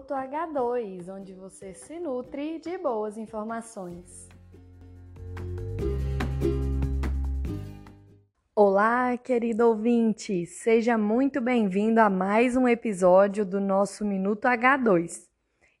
Minuto H2, onde você se nutre de boas informações. Olá, querido ouvinte! Seja muito bem-vindo a mais um episódio do nosso Minuto H2.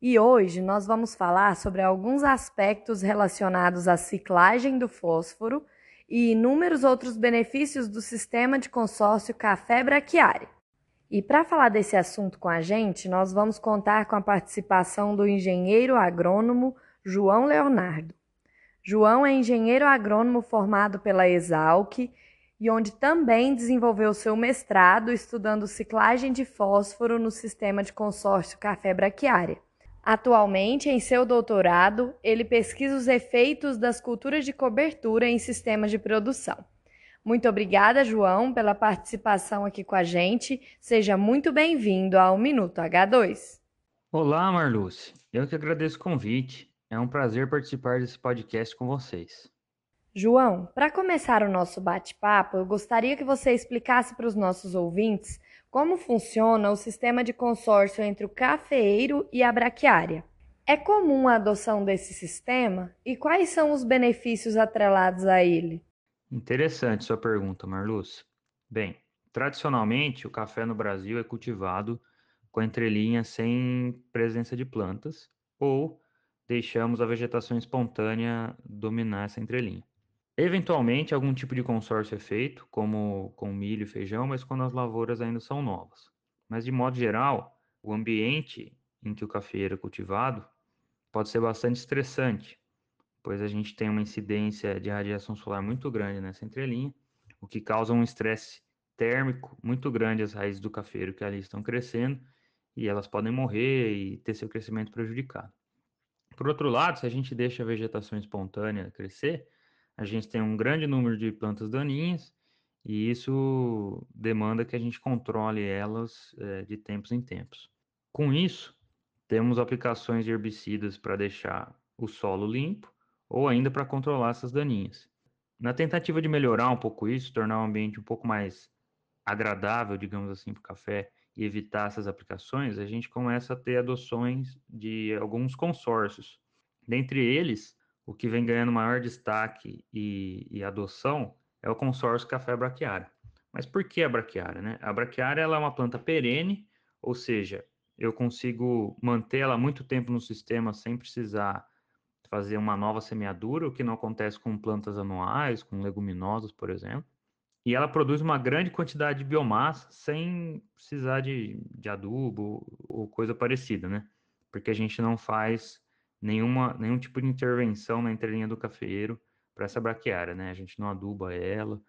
E hoje nós vamos falar sobre alguns aspectos relacionados à ciclagem do fósforo e inúmeros outros benefícios do sistema de consórcio café braquiária. E para falar desse assunto com a gente, nós vamos contar com a participação do engenheiro agrônomo João Leonardo. João é engenheiro agrônomo formado pela Exalc e onde também desenvolveu seu mestrado estudando ciclagem de fósforo no sistema de consórcio café braquiária. Atualmente, em seu doutorado, ele pesquisa os efeitos das culturas de cobertura em sistemas de produção. Muito obrigada, João, pela participação aqui com a gente. Seja muito bem-vindo ao Minuto H2. Olá, Marluce. Eu que agradeço o convite. É um prazer participar desse podcast com vocês. João, para começar o nosso bate-papo, eu gostaria que você explicasse para os nossos ouvintes como funciona o sistema de consórcio entre o cafeeiro e a braquiária. É comum a adoção desse sistema e quais são os benefícios atrelados a ele? Interessante sua pergunta, Marluz. Bem, tradicionalmente o café no Brasil é cultivado com entrelinha sem presença de plantas ou deixamos a vegetação espontânea dominar essa entrelinha. Eventualmente, algum tipo de consórcio é feito, como com milho e feijão, mas quando as lavouras ainda são novas. Mas, de modo geral, o ambiente em que o cafeeiro é cultivado pode ser bastante estressante, pois a gente tem uma incidência de radiação solar muito grande nessa entrelinha, o que causa um estresse térmico muito grande às raízes do cafeiro que ali estão crescendo e elas podem morrer e ter seu crescimento prejudicado. Por outro lado, se a gente deixa a vegetação espontânea crescer, a gente tem um grande número de plantas daninhas e isso demanda que a gente controle elas é, de tempos em tempos. Com isso, temos aplicações de herbicidas para deixar o solo limpo ou ainda para controlar essas daninhas. Na tentativa de melhorar um pouco isso, tornar o ambiente um pouco mais agradável, digamos assim, para o café e evitar essas aplicações, a gente começa a ter adoções de alguns consórcios. Dentre eles, o que vem ganhando maior destaque e, e adoção é o consórcio café braquiária. Mas por que a braquiária? Né? A braquiária ela é uma planta perene, ou seja, eu consigo mantê-la muito tempo no sistema sem precisar fazer uma nova semeadura, o que não acontece com plantas anuais, com leguminosas, por exemplo. E ela produz uma grande quantidade de biomassa sem precisar de, de adubo ou coisa parecida, né? Porque a gente não faz nenhuma, nenhum tipo de intervenção na entrelinha do cafeeiro para essa braquiária, né? A gente não aduba ela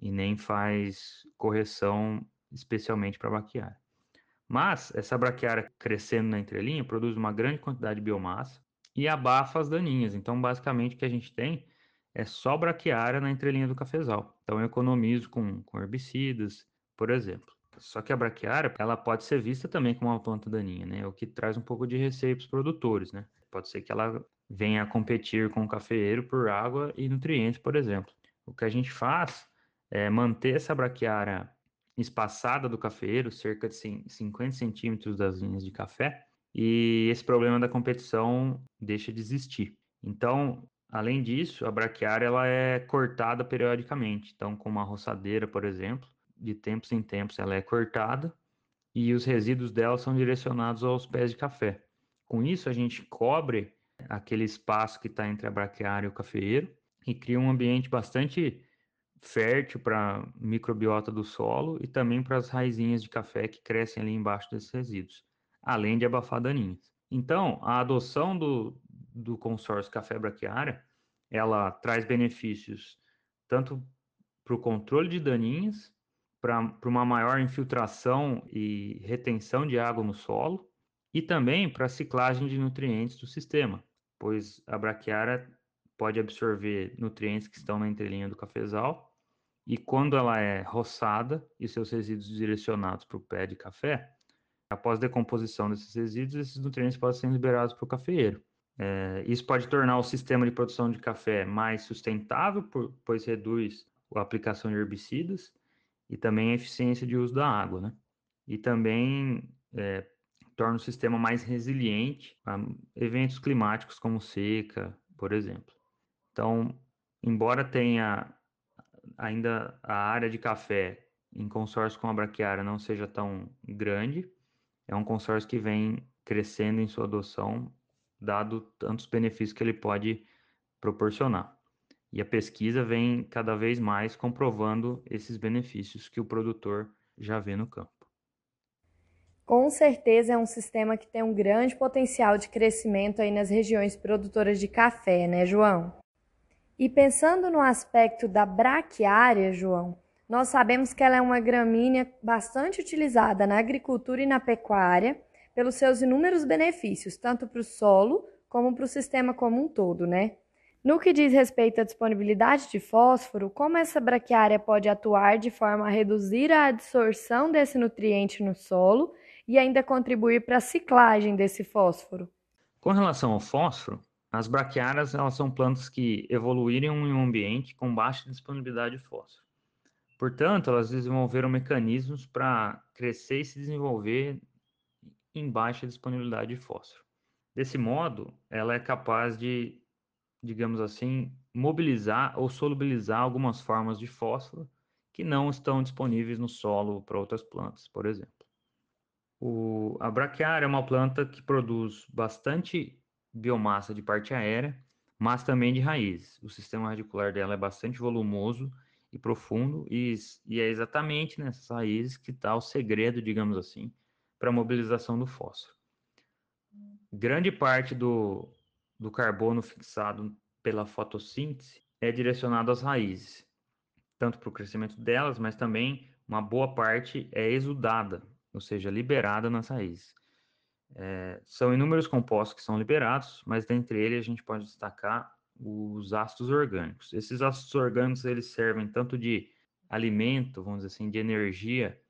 e nem faz correção especialmente para braquiária. Mas essa braquiária crescendo na entrelinha produz uma grande quantidade de biomassa e abafa as daninhas. Então, basicamente, o que a gente tem é só braquiária na entrelinha do cafezal. Então, eu economizo com, com herbicidas, por exemplo. Só que a braquiária, ela pode ser vista também como uma planta daninha, né? O que traz um pouco de receio para os produtores, né? Pode ser que ela venha a competir com o cafeeiro por água e nutrientes, por exemplo. O que a gente faz é manter essa braquiária espaçada do cafeeiro, cerca de 50 centímetros das linhas de café, e esse problema da competição deixa de existir. Então, além disso, a braquiária ela é cortada periodicamente. Então, com uma roçadeira, por exemplo, de tempos em tempos ela é cortada e os resíduos dela são direcionados aos pés de café. Com isso, a gente cobre aquele espaço que está entre a braquiária e o cafeeiro e cria um ambiente bastante fértil para a microbiota do solo e também para as raizinhas de café que crescem ali embaixo desses resíduos além de abafar daninhas. Então, a adoção do, do consórcio café braquiária, ela traz benefícios tanto para o controle de daninhas, para uma maior infiltração e retenção de água no solo, e também para a ciclagem de nutrientes do sistema, pois a braquiária pode absorver nutrientes que estão na entrelinha do cafezal, e quando ela é roçada e seus resíduos direcionados para o pé de café, Após decomposição desses resíduos, esses nutrientes podem ser liberados para o cafeeiro. É, isso pode tornar o sistema de produção de café mais sustentável, por, pois reduz a aplicação de herbicidas e também a eficiência de uso da água, né? E também é, torna o sistema mais resiliente a eventos climáticos como seca, por exemplo. Então, embora tenha ainda a área de café em consórcio com a braquiária não seja tão grande, é um consórcio que vem crescendo em sua adoção, dado tantos benefícios que ele pode proporcionar. E a pesquisa vem cada vez mais comprovando esses benefícios que o produtor já vê no campo. Com certeza é um sistema que tem um grande potencial de crescimento aí nas regiões produtoras de café, né, João? E pensando no aspecto da braquiária, João, nós sabemos que ela é uma gramínea bastante utilizada na agricultura e na pecuária pelos seus inúmeros benefícios, tanto para o solo como para o sistema como um todo, né? No que diz respeito à disponibilidade de fósforo, como essa braquiária pode atuar de forma a reduzir a absorção desse nutriente no solo e ainda contribuir para a ciclagem desse fósforo? Com relação ao fósforo, as braquiárias elas são plantas que evoluíram em um ambiente com baixa disponibilidade de fósforo. Portanto, elas desenvolveram mecanismos para crescer e se desenvolver em baixa disponibilidade de fósforo. Desse modo, ela é capaz de digamos assim, mobilizar ou solubilizar algumas formas de fósforo que não estão disponíveis no solo para outras plantas, por exemplo. O, a braquiária é uma planta que produz bastante biomassa de parte aérea, mas também de raízes. O sistema radicular dela é bastante volumoso e profundo, e, e é exatamente nessas raízes que está o segredo, digamos assim, para a mobilização do fósforo. Grande parte do, do carbono fixado pela fotossíntese é direcionado às raízes, tanto para o crescimento delas, mas também uma boa parte é exudada, ou seja, liberada nas raízes. É, são inúmeros compostos que são liberados, mas dentre eles a gente pode destacar os ácidos orgânicos. Esses ácidos orgânicos eles servem tanto de alimento, vamos dizer assim, de energia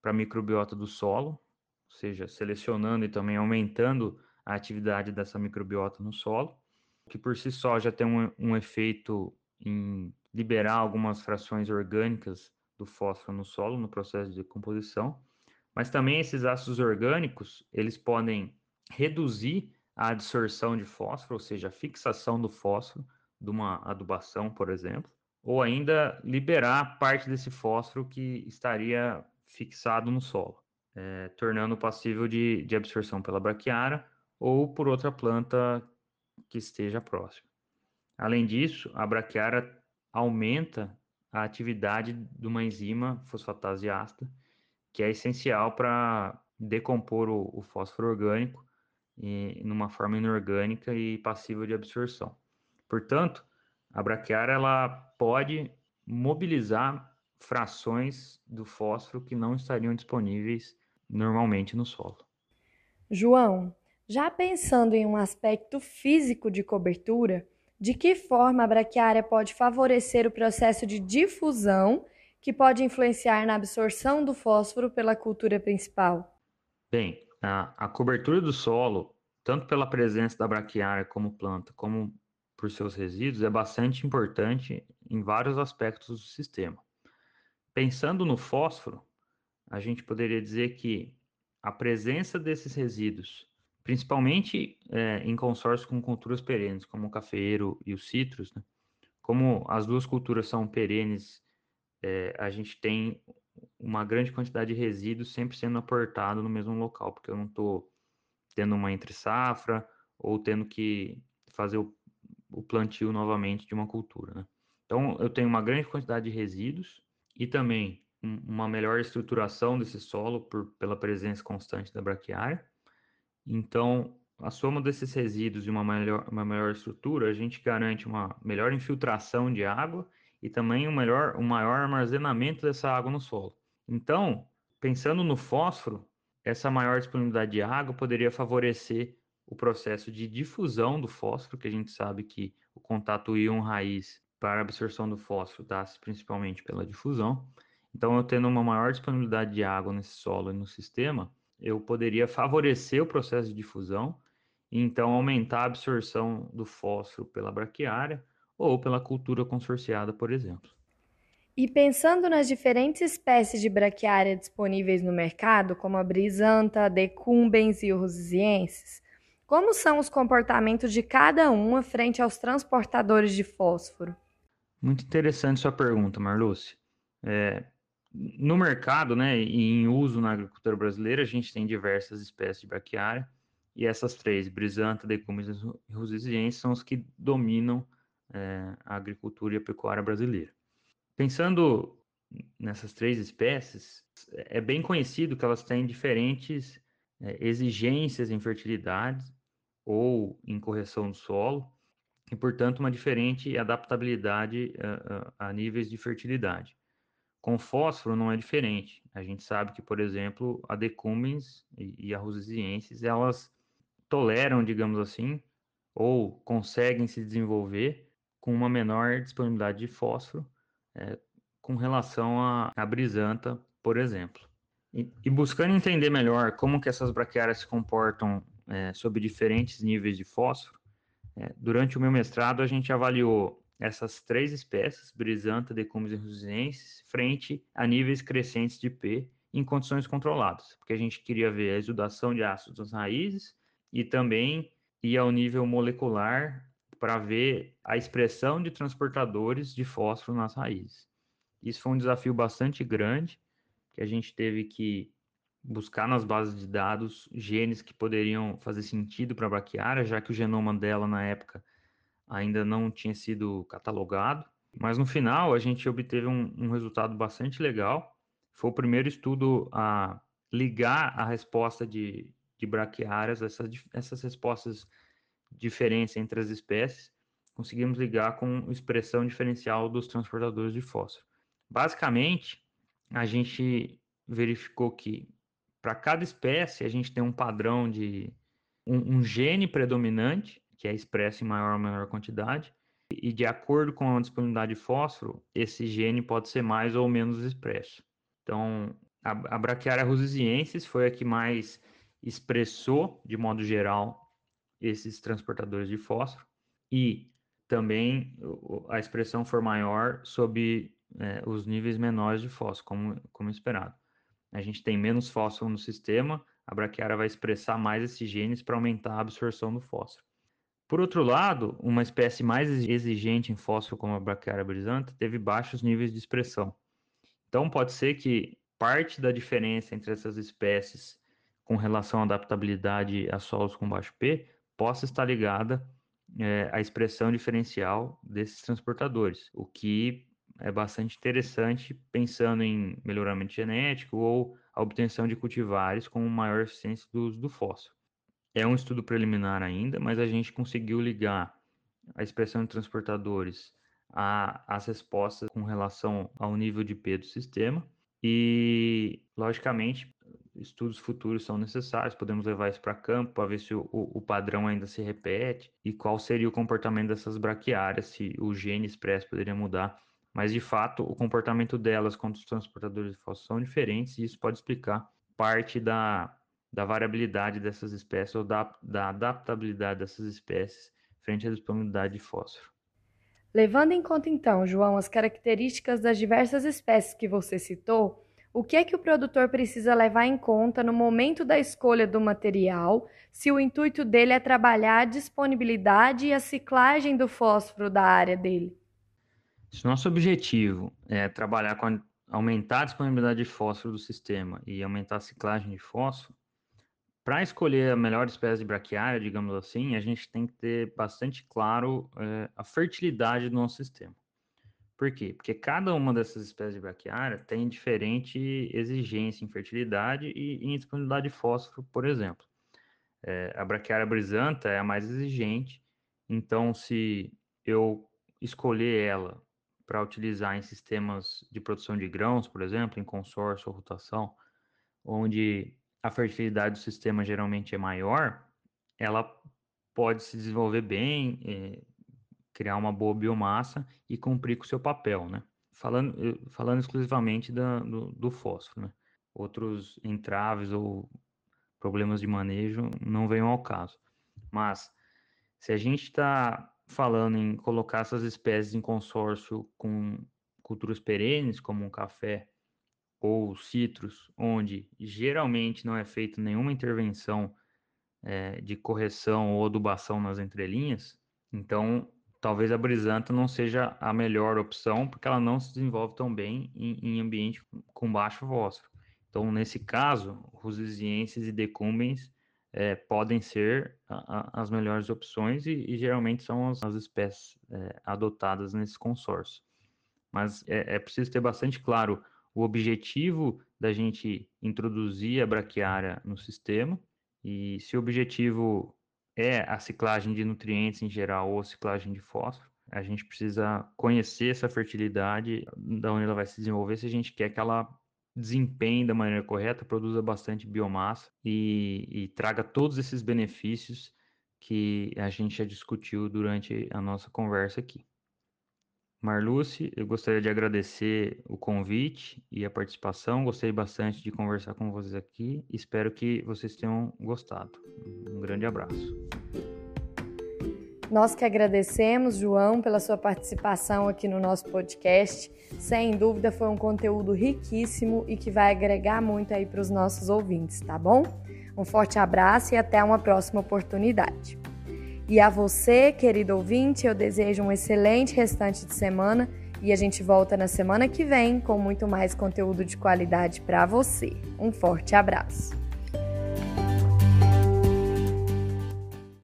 para a microbiota do solo, ou seja, selecionando e também aumentando a atividade dessa microbiota no solo, que por si só já tem um, um efeito em liberar algumas frações orgânicas do fósforo no solo no processo de decomposição, mas também esses ácidos orgânicos, eles podem reduzir a adsorção de fósforo, ou seja, a fixação do fósforo de uma adubação, por exemplo, ou ainda liberar parte desse fósforo que estaria fixado no solo, é, tornando passível de, de absorção pela braquiária ou por outra planta que esteja próxima. Além disso, a braquiária aumenta a atividade de uma enzima fosfatase ácida, que é essencial para decompor o, o, fósforo orgânico em uma forma inorgânica e passível de absorção. Portanto, a braquiária ela pode mobilizar frações do fósforo que não estariam disponíveis normalmente no solo. João, já pensando em um aspecto físico de cobertura, de que forma a braquiária pode favorecer o processo de difusão que pode influenciar na absorção do fósforo pela cultura principal? Bem, a, a cobertura do solo, tanto pela presença da braquiária como planta, como por seus resíduos, é bastante importante em vários aspectos do sistema. Pensando no fósforo, a gente poderia dizer que a presença desses resíduos principalmente é, em consórcio com culturas perenes, como o cafeiro e o citrus, né? Como as duas culturas são perenes, é, a gente tem uma grande quantidade de resíduos sempre sendo aportado no mesmo local, porque eu não estou tendo uma entre safra ou tendo que fazer o, o plantio novamente de uma cultura, né? Então, eu tenho uma grande quantidade de resíduos e também um, uma melhor estruturação desse solo por, pela presença constante da braquiária então, a soma desses resíduos e uma melhor, uma melhor estrutura, a gente garante uma melhor infiltração de água e também um, melhor, um maior armazenamento dessa água no solo. Então, pensando no fósforo, essa maior disponibilidade de água poderia favorecer o processo de difusão do fósforo, que a gente sabe que o contato íon-raiz para a absorção do fósforo dá-se principalmente pela difusão. Então, eu tendo uma maior disponibilidade de água nesse solo e no sistema, eu poderia favorecer o processo de difusão e então aumentar a absorção do fósforo pela braquiária ou pela cultura consorciada, por exemplo. E pensando nas diferentes espécies de braquiária disponíveis no mercado, como a brisanta, a decumbens e ursienses, como são os comportamentos de cada uma frente aos transportadores de fósforo? Muito interessante sua pergunta, Marluce. É, no mercado, né, e em uso na agricultura brasileira, a gente tem diversas espécies de braquiária, e essas três, brisanta, decumbens e rusesiense, são os que dominam é, a agricultura e a pecuária brasileira. Pensando nessas três espécies, é bem conhecido que elas têm diferentes é, exigências em fertilidade ou em correção do solo, e, portanto, uma diferente adaptabilidade a, a, a níveis de fertilidade. Com fósforo não é diferente. A gente sabe que, por exemplo, a decumbens e a rosesienses, elas toleram, digamos assim, ou conseguem se desenvolver com uma menor disponibilidade de fósforo é, com relação à, à brisanta, por exemplo. E, e, buscando entender melhor como que essas braquiárias se comportam é, sob diferentes níveis de fósforo, é, durante o meu mestrado a gente avaliou essas três espécies, brisanta, decumbens e rusienses, frente a níveis crescentes de P em condições controladas, porque a gente queria ver a exudação de ácidos nas raízes e também ir ao nível molecular para ver a expressão de transportadores de fósforo nas raízes. Isso foi um desafio bastante grande, que a gente teve que buscar nas bases de dados genes que poderiam fazer sentido para a braquiária, já que o genoma dela na época ainda não tinha sido catalogado. Mas no final a gente obteve um, um resultado bastante legal. Foi o primeiro estudo a ligar a resposta de, de braquiárias, essas, essas respostas diferença entre as espécies, conseguimos ligar com expressão diferencial dos transportadores de fósforo. Basicamente, a gente verificou que para cada espécie a gente tem um padrão de um, um, gene predominante, que é expresso em maior ou menor quantidade, e de acordo com a disponibilidade de fósforo, esse gene pode ser mais ou menos expresso. Então, a, a Brachiaria rusesiensis foi a que mais expressou, de modo geral, esses transportadores de fósforo e também a expressão for maior sob é, os níveis menores de fósforo, como, como esperado. A gente tem menos fósforo no sistema, a braquiária vai expressar mais esses genes para aumentar a absorção do fósforo. Por outro lado, uma espécie mais exigente em fósforo, como a braquiária brisanta, teve baixos níveis de expressão. Então, pode ser que parte da diferença entre essas espécies com relação à adaptabilidade a solos com baixo P possa estar ligada é, à expressão diferencial desses transportadores, o que é bastante interessante pensando em melhoramento genético ou a obtenção de cultivares com maior eficiência do uso do fósforo. É um estudo preliminar ainda, mas a gente conseguiu ligar a expressão de transportadores às respostas com relação ao nível de P do sistema e, logicamente, estudos futuros são necessários, podemos levar isso para campo para ver se o, o, padrão ainda se repete e qual seria o comportamento dessas braquiárias, se o gene expresso poderia mudar. Mas, de fato, o comportamento delas contra os transportadores de fósforo são diferentes e isso pode explicar parte da, da variabilidade dessas espécies ou da, da adaptabilidade dessas espécies frente à disponibilidade de fósforo. Levando em conta, então, João, as características das diversas espécies que você citou, o que é que o produtor precisa levar em conta no momento da escolha do material, se o intuito dele é trabalhar a disponibilidade e a ciclagem do fósforo da área dele? Se nosso objetivo é trabalhar com a, aumentar a disponibilidade de fósforo do sistema e aumentar a ciclagem de fósforo, para escolher a melhor espécie de braquiária, digamos assim, a gente tem que ter bastante claro é, a fertilidade do nosso sistema. Por quê? Porque cada uma dessas espécies de braquiária tem diferente exigência em fertilidade e em disponibilidade de fósforo, por exemplo. É, a braquiária brisanta é a mais exigente, então se eu escolher ela para utilizar em sistemas de produção de grãos, por exemplo, em consórcio ou rotação, onde a fertilidade do sistema geralmente é maior, ela pode se desenvolver bem, é, criar uma boa biomassa e cumprir com o seu papel, né? Falando, falando exclusivamente da, do, do fósforo, né? Outros entraves ou problemas de manejo não venham ao caso. Mas, se a gente está falando em colocar essas espécies em consórcio com, culturas perenes, como um café ou citros, onde geralmente não é feita nenhuma intervenção é, de correção ou adubação nas entrelinhas, então talvez a brisanta não seja a melhor opção, porque ela não se desenvolve tão bem em, em ambiente com baixo fósforo. Então, nesse caso, rosisienses e decumbens é, podem ser a, a, as melhores opções e, e geralmente são as, as espécies é, adotadas nesse consórcio. Mas é, é preciso ter bastante claro o objetivo da gente introduzir a braquiária no sistema e se o objetivo é a ciclagem de nutrientes em geral ou ciclagem de fósforo, a gente precisa conhecer essa fertilidade, da onde ela vai se desenvolver, se a gente quer que ela desempenhe da maneira correta, produza bastante biomassa e, e traga todos esses benefícios que a gente já discutiu durante a nossa conversa aqui. Marluce, eu gostaria de agradecer o convite e a participação. Gostei bastante de conversar com vocês aqui. Espero que vocês tenham gostado. Um grande abraço. Nós que agradecemos, João, pela sua participação aqui no nosso podcast. Sem dúvida foi um conteúdo riquíssimo e que vai agregar muito aí para os nossos ouvintes, tá bom? Um forte abraço e até uma próxima oportunidade. E a você, querido ouvinte, eu desejo um excelente restante de semana e a gente volta na semana que vem com muito mais conteúdo de qualidade para você. Um forte abraço.